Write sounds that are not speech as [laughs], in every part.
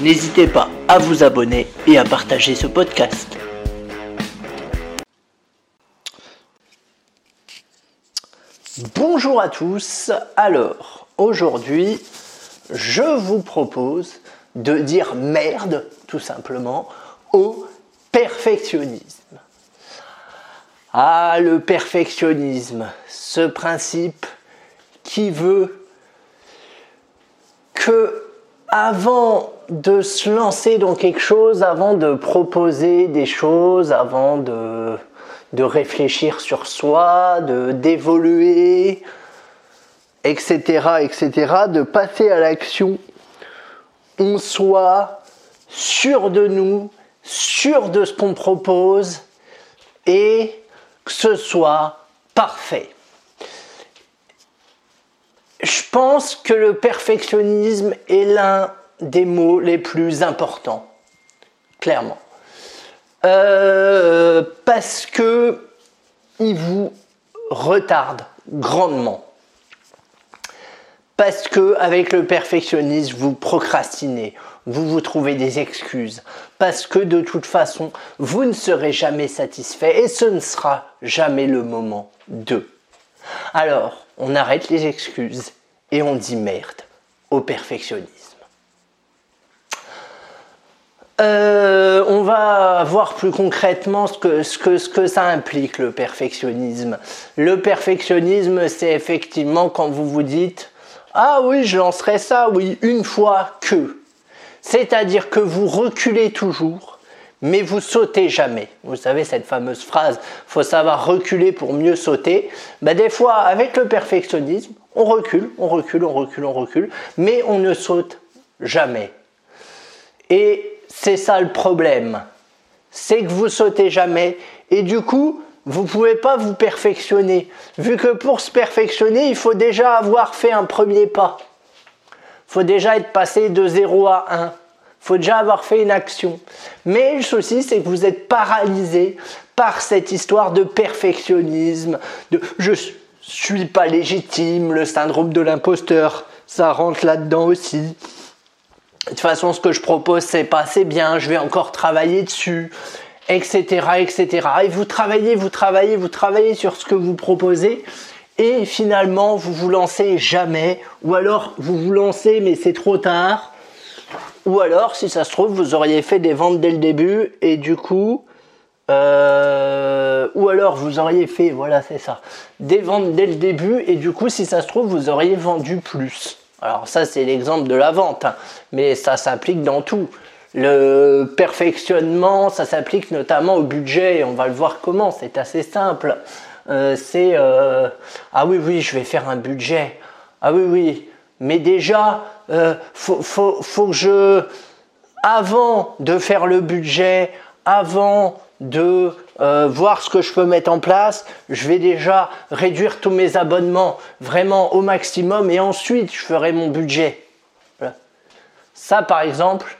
N'hésitez pas à vous abonner et à partager ce podcast. Bonjour à tous. Alors, aujourd'hui, je vous propose de dire merde, tout simplement, au perfectionnisme. Ah, le perfectionnisme, ce principe qui veut que avant de se lancer dans quelque chose, avant de proposer des choses, avant de, réfléchir sur soi, de d'évoluer, etc., etc., de passer à l'action, on soit sûr de nous, sûr de ce qu'on propose et que ce soit parfait. Je pense que le perfectionnisme est l'un des mots les plus importants, clairement. Euh, parce que il vous retarde grandement. Parce que avec le perfectionnisme, vous procrastinez, vous vous trouvez des excuses. Parce que de toute façon, vous ne serez jamais satisfait et ce ne sera jamais le moment de. Alors, on arrête les excuses et on dit merde au perfectionnisme. Euh, on va voir plus concrètement ce que, ce, que, ce que ça implique le perfectionnisme. Le perfectionnisme, c'est effectivement quand vous vous dites Ah oui, je lancerai ça, oui, une fois que. C'est-à-dire que vous reculez toujours, mais vous sautez jamais. Vous savez cette fameuse phrase faut savoir reculer pour mieux sauter. Bah, des fois, avec le perfectionnisme, on recule, on recule, on recule, on recule, mais on ne saute jamais. Et c'est ça le problème. C'est que vous sautez jamais et du coup, vous ne pouvez pas vous perfectionner. Vu que pour se perfectionner, il faut déjà avoir fait un premier pas. Il faut déjà être passé de 0 à 1. Faut déjà avoir fait une action. Mais le souci, c'est que vous êtes paralysé par cette histoire de perfectionnisme, de je suis pas légitime, le syndrome de l'imposteur, ça rentre là-dedans aussi de toute façon, ce que je propose, c'est pas assez bien, je vais encore travailler dessus, etc., etc. Et vous travaillez, vous travaillez, vous travaillez sur ce que vous proposez, et finalement, vous vous lancez jamais, ou alors vous vous lancez, mais c'est trop tard, ou alors, si ça se trouve, vous auriez fait des ventes dès le début, et du coup, euh, ou alors vous auriez fait, voilà, c'est ça, des ventes dès le début, et du coup, si ça se trouve, vous auriez vendu plus. Alors ça, c'est l'exemple de la vente, hein. mais ça s'applique dans tout. Le perfectionnement, ça s'applique notamment au budget, on va le voir comment, c'est assez simple. Euh, c'est euh, ah oui oui je vais faire un budget ah oui oui mais déjà euh, faut, que je avant de faire le budget avant de euh, voir ce que je peux mettre en place, je vais déjà réduire tous mes abonnements vraiment au maximum et ensuite je ferai mon budget. Ça par exemple,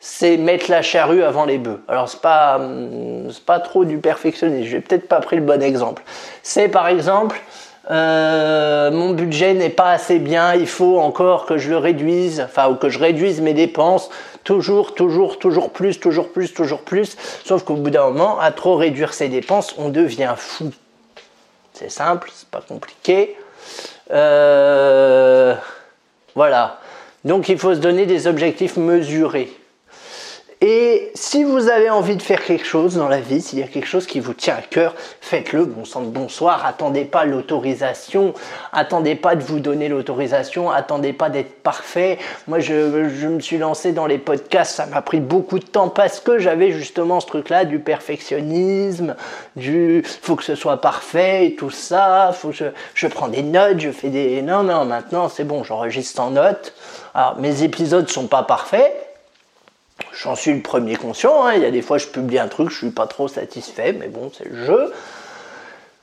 c'est mettre la charrue avant les bœufs. Alors c'est pas hum, pas trop du perfectionnisme, j'ai peut-être pas pris le bon exemple. C'est par exemple euh, mon budget n'est pas assez bien, il faut encore que je le réduise, enfin ou que je réduise mes dépenses toujours, toujours, toujours plus, toujours plus, toujours plus. Sauf qu'au bout d'un moment, à trop réduire ses dépenses, on devient fou. C'est simple, c'est pas compliqué. Euh, voilà. Donc il faut se donner des objectifs mesurés. Et si vous avez envie de faire quelque chose dans la vie, s'il y a quelque chose qui vous tient à cœur, faites-le. Bon sang de bonsoir. Attendez pas l'autorisation. Attendez pas de vous donner l'autorisation. Attendez pas d'être parfait. Moi, je, me suis lancé dans les podcasts. Ça m'a pris beaucoup de temps parce que j'avais justement ce truc-là du perfectionnisme, du faut que ce soit parfait tout ça. Je prends des notes, je fais des. Non, non, maintenant c'est bon, j'enregistre en notes. Alors, mes épisodes sont pas parfaits J'en suis le premier conscient. Hein. Il y a des fois, je publie un truc, je suis pas trop satisfait, mais bon, c'est le jeu.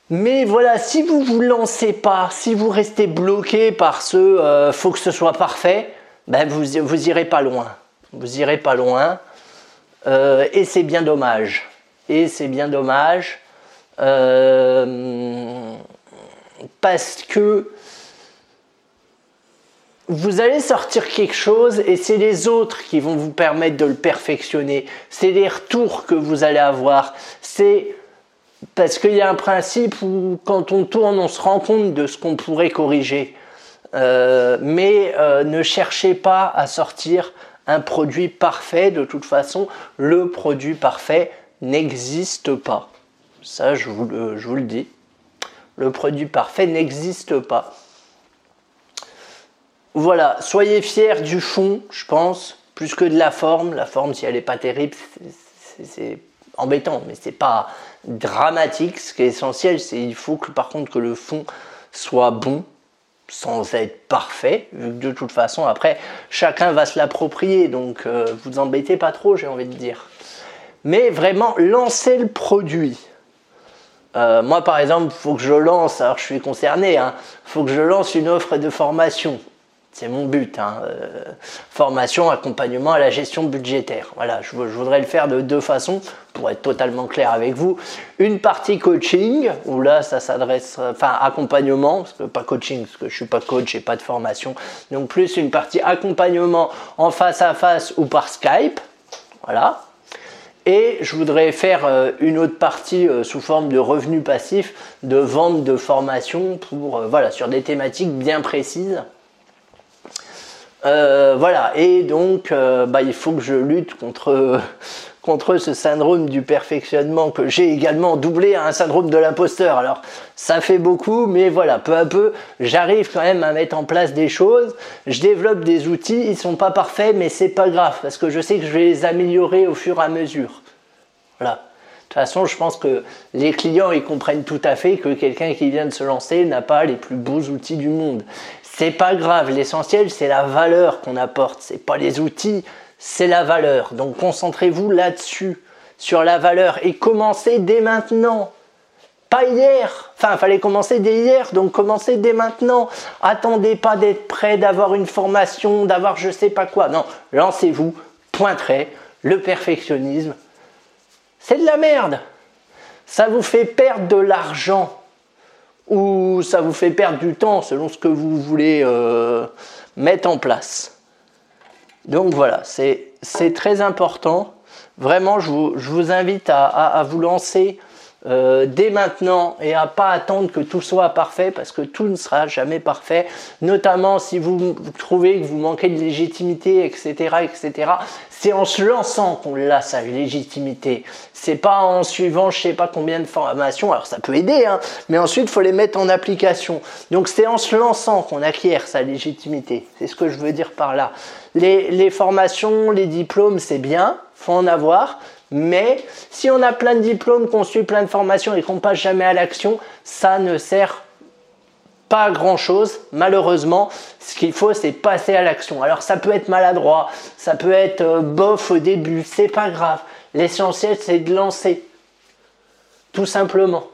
Mais voilà, si vous vous lancez pas, si vous restez bloqué par ce euh, faut que ce soit parfait, ben vous, vous irez pas loin. Vous irez pas loin. Euh, et c'est bien dommage. Et c'est bien dommage. Euh, parce que vous allez sortir quelque chose et c'est les autres qui vont vous permettre de le perfectionner. C'est les retours que vous allez avoir. C'est parce qu'il y a un principe où quand on tourne, on se rend compte de ce qu'on pourrait corriger. Euh, mais euh, ne cherchez pas à sortir un produit parfait. De toute façon, le produit parfait n'existe pas. Ça, je vous, je vous le dis. Le produit parfait n'existe pas. Voilà, soyez fiers du fond, je pense, plus que de la forme. La forme, si elle n'est pas terrible, c'est embêtant, mais c'est pas dramatique. Ce qui est essentiel, c'est il faut que par contre que le fond soit bon, sans être parfait, vu que de toute façon, après, chacun va se l'approprier, donc euh, vous embêtez pas trop, j'ai envie de dire. Mais vraiment, lancez le produit. Euh, moi, par exemple, il faut que je lance, alors je suis concerné, il hein, faut que je lance une offre de formation. C'est mon but. Hein. Euh, formation, accompagnement à la gestion budgétaire. Voilà, je, voudrais le faire de deux façons pour être totalement clair avec vous. Une partie coaching, où là, ça s'adresse, enfin, accompagnement, parce que pas coaching, parce que je suis pas coach et pas de formation. Donc, plus une partie accompagnement en face à face ou par Skype. Voilà. Et je voudrais faire euh, une autre partie euh, sous forme de revenus passifs, de vente de formation pour, voilà, sur des thématiques bien précises. Euh, voilà, et donc euh, bah, il faut que je lutte [laughs] contre, ce syndrome du perfectionnement que j'ai également doublé à un syndrome de l'imposteur. Alors ça fait beaucoup, mais voilà, peu à peu, j'arrive quand même à mettre en place des choses. Je développe des outils, ils sont pas parfaits, mais c'est pas grave parce que je sais que je vais les améliorer au fur et à mesure. Voilà. De toute façon, je pense que les clients ils comprennent tout à fait que quelqu'un qui vient de se lancer n'a pas les plus beaux outils du monde. C'est pas grave, l'essentiel c'est la valeur qu'on apporte, c'est pas les outils, c'est la valeur. Donc concentrez-vous là-dessus, sur la valeur et commencez dès maintenant. Pas hier, enfin, fallait commencer dès hier, donc commencez dès maintenant. Attendez pas d'être prêt, d'avoir une formation, d'avoir je sais pas quoi. Non, lancez-vous, point Le perfectionnisme, c'est de la merde. Ça vous fait perdre de l'argent ça vous fait perdre du temps selon ce que vous voulez euh, mettre en place. Donc voilà, c'est très important. Vraiment, je vous, invite à, vous lancer euh, dès maintenant et à pas attendre que tout soit parfait parce que tout ne sera jamais parfait. Notamment si vous trouvez que vous manquez de légitimité, etc., etc. C'est en se lançant qu'on a sa légitimité. C'est pas en suivant je sais pas combien de formations. Alors ça peut aider, hein, mais ensuite il faut les mettre en application. Donc c'est en se lançant qu'on acquiert sa légitimité. C'est ce que je veux dire par là. Les, les formations, les diplômes, c'est bien, faut en avoir. Mais si on a plein de diplômes, qu'on suit plein de formations et qu'on passe jamais à l'action, ça ne sert pas grand chose. Malheureusement, ce qu'il faut, c'est passer à l'action. Alors ça peut être maladroit, ça peut être euh, bof au début, c'est pas grave. L'essentiel, c'est de lancer. Tout simplement.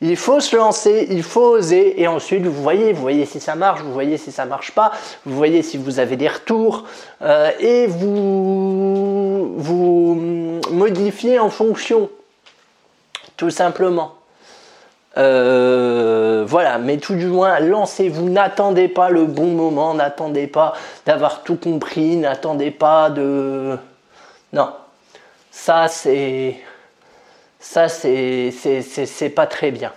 Il faut se lancer, il faut oser, et ensuite vous voyez, vous voyez si ça marche, vous voyez si ça marche pas, vous voyez si vous avez des retours, euh, et vous vous modifiez en fonction, tout simplement. Euh, voilà, mais tout du moins, lancez-vous, n'attendez pas le bon moment, n'attendez pas d'avoir tout compris, n'attendez pas de... Non, ça c'est ça, c'est pas très bien.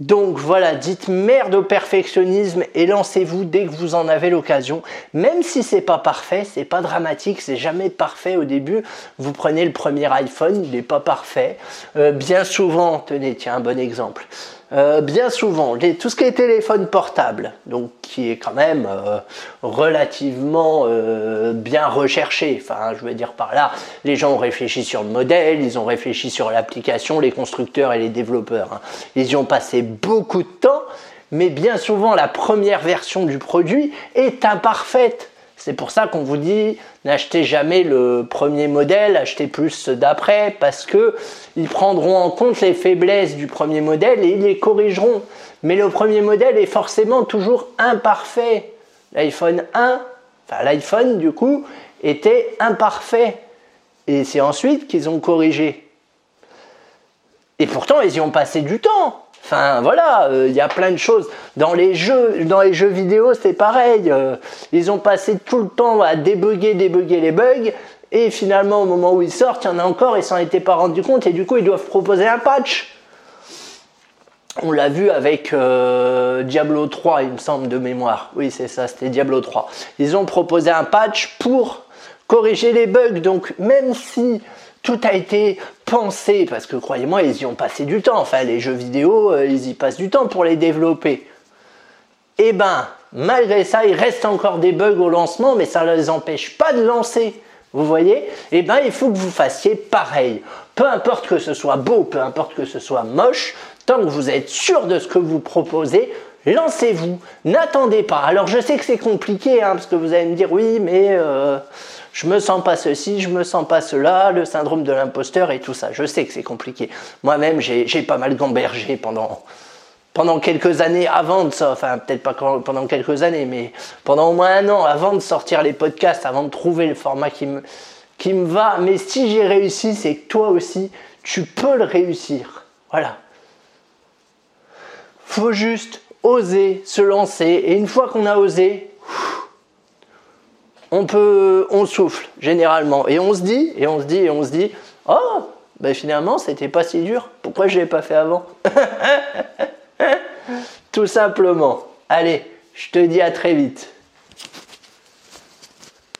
Donc voilà, dites merde au perfectionnisme et lancez-vous dès que vous en avez l'occasion. Même si c'est pas parfait, c'est pas dramatique, c'est jamais parfait au début. Vous prenez le premier iPhone, il n'est pas parfait. Euh, bien souvent, tenez, tiens, un bon exemple. Euh, bien souvent, tout ce qui est téléphone portable, donc qui est quand même euh, relativement euh, bien recherché. Enfin, je veux dire par là, les gens ont réfléchi sur le modèle, ils ont réfléchi sur l'application, les constructeurs et les développeurs. Hein. Ils y ont passé beaucoup de temps, mais bien souvent la première version du produit est imparfaite. C'est pour ça qu'on vous dit n'achetez jamais le premier modèle, achetez plus d'après parce que ils prendront en compte les faiblesses du premier modèle et ils les corrigeront. Mais le premier modèle est forcément toujours imparfait. L'iPhone 1, enfin l'iPhone du coup, était imparfait. Et c'est ensuite qu'ils ont corrigé. Et pourtant, ils y ont passé du temps. Enfin voilà, euh, il y a plein de choses. Dans les jeux, dans les jeux vidéo, c'est pareil. Euh, ils ont passé tout le temps à débugger, débugger les bugs. Et finalement, au moment où ils sortent, il y en a encore, ils s'en étaient pas rendus compte. Et du coup, ils doivent proposer un patch. On l'a vu avec euh, Diablo 3, il me semble, de mémoire. Oui, c'est ça, c'était Diablo 3. Ils ont proposé un patch pour corriger les bugs. Donc, même si tout a été pensé, parce que croyez-moi, ils y ont passé du temps. Enfin, les jeux vidéo, euh, ils y passent du temps pour les développer. Eh ben, malgré ça, il reste encore des bugs au lancement, mais ça ne les empêche pas de lancer. Vous voyez? Eh ben, il faut que vous fassiez pareil. Peu importe que ce soit beau, peu importe que ce soit moche, tant que vous êtes sûr de ce que vous proposez, lancez-vous. N'attendez pas. Alors, je sais que c'est compliqué, hein, parce que vous allez me dire, oui, mais... Euh, je me sens pas ceci, je me sens pas cela, le syndrome de l'imposteur et tout ça. Je sais que c'est compliqué. Moi-même, j'ai pas mal gambergé pendant, pendant quelques années avant de ça, enfin peut-être pas pendant quelques années, mais pendant au moins un an avant de sortir les podcasts, avant de trouver le format qui me, qui me va. Mais si j'ai réussi, c'est que toi aussi, tu peux le réussir. Voilà. Faut juste oser se lancer. Et une fois qu'on a osé, on peut, on souffle généralement et on se dit, et on se dit, et on se dit, oh, ben finalement c'était pas si dur. Pourquoi je l'ai pas fait avant [laughs] Tout simplement. Allez, je te dis à très vite.